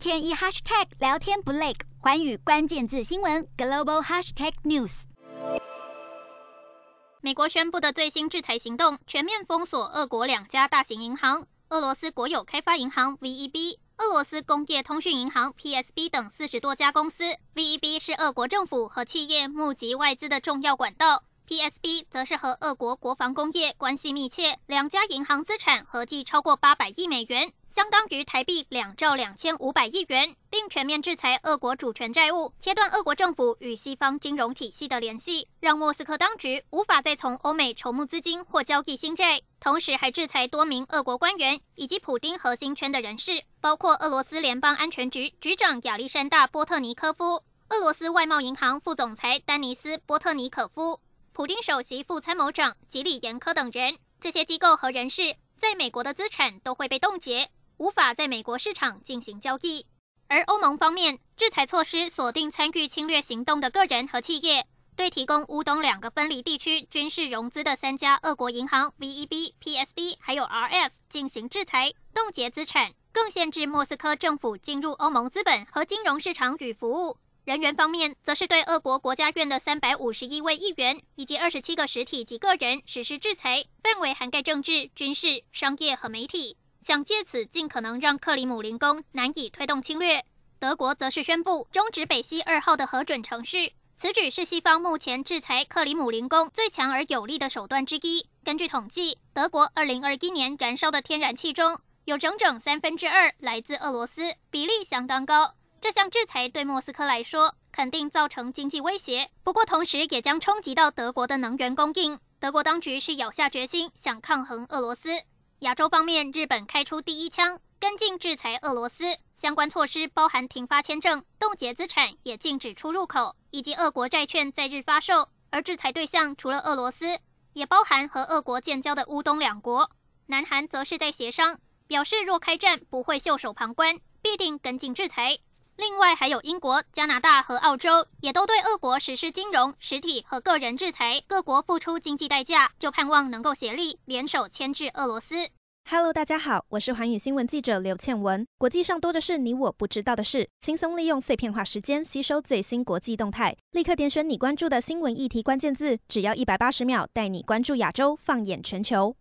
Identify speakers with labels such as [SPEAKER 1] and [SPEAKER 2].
[SPEAKER 1] 天一 hashtag 聊天不累，寰宇关键字新闻 global hashtag news。
[SPEAKER 2] 美国宣布的最新制裁行动，全面封锁俄国两家大型银行：俄罗斯国有开发银行 VEB、俄罗斯工业通讯银行 PSB 等四十多家公司。VEB 是俄国政府和企业募集外资的重要管道。PSB 则是和俄国国防工业关系密切，两家银行资产合计超过八百亿美元，相当于台币两兆两千五百亿元，并全面制裁俄国主权债务，切断俄国政府与西方金融体系的联系，让莫斯科当局无法再从欧美筹募资金或交易新债。同时，还制裁多名俄国官员以及普丁核心圈的人士，包括俄罗斯联邦安全局局长亚历山大·波特尼科夫、俄罗斯外贸银行副总裁丹尼斯·波特尼可夫。普丁首席副参谋长吉里延科等人，这些机构和人士在美国的资产都会被冻结，无法在美国市场进行交易。而欧盟方面，制裁措施锁定参与侵略行动的个人和企业，对提供乌东两个分离地区军事融资的三家俄国银行 VEB、PSB 还有 RF 进行制裁，冻结资产，更限制莫斯科政府进入欧盟资本和金融市场与服务。人员方面，则是对俄国国家院的三百五十一位议员以及二十七个实体及个人实施制裁，范围涵盖政治、军事、商业和媒体，想借此尽可能让克里姆林宫难以推动侵略。德国则是宣布终止北溪二号的核准程序，此举是西方目前制裁克里姆林宫最强而有力的手段之一。根据统计，德国二零二一年燃烧的天然气中有整整三分之二来自俄罗斯，比例相当高。这项制裁对莫斯科来说肯定造成经济威胁，不过同时也将冲击到德国的能源供应。德国当局是咬下决心想抗衡俄罗斯。亚洲方面，日本开出第一枪，跟进制裁俄罗斯。相关措施包含停发签证、冻结资产，也禁止出入口，以及俄国债券在日发售。而制裁对象除了俄罗斯，也包含和俄国建交的乌东两国。南韩则是在协商，表示若开战不会袖手旁观，必定跟进制裁。另外，还有英国、加拿大和澳洲也都对俄国实施金融、实体和个人制裁，各国付出经济代价，就盼望能够协力联手牵制俄罗斯。
[SPEAKER 3] Hello，大家好，我是寰宇新闻记者刘倩文。国际上多的是你我不知道的事，轻松利用碎片化时间吸收最新国际动态，立刻点选你关注的新闻议题关键字，只要一百八十秒，带你关注亚洲，放眼全球。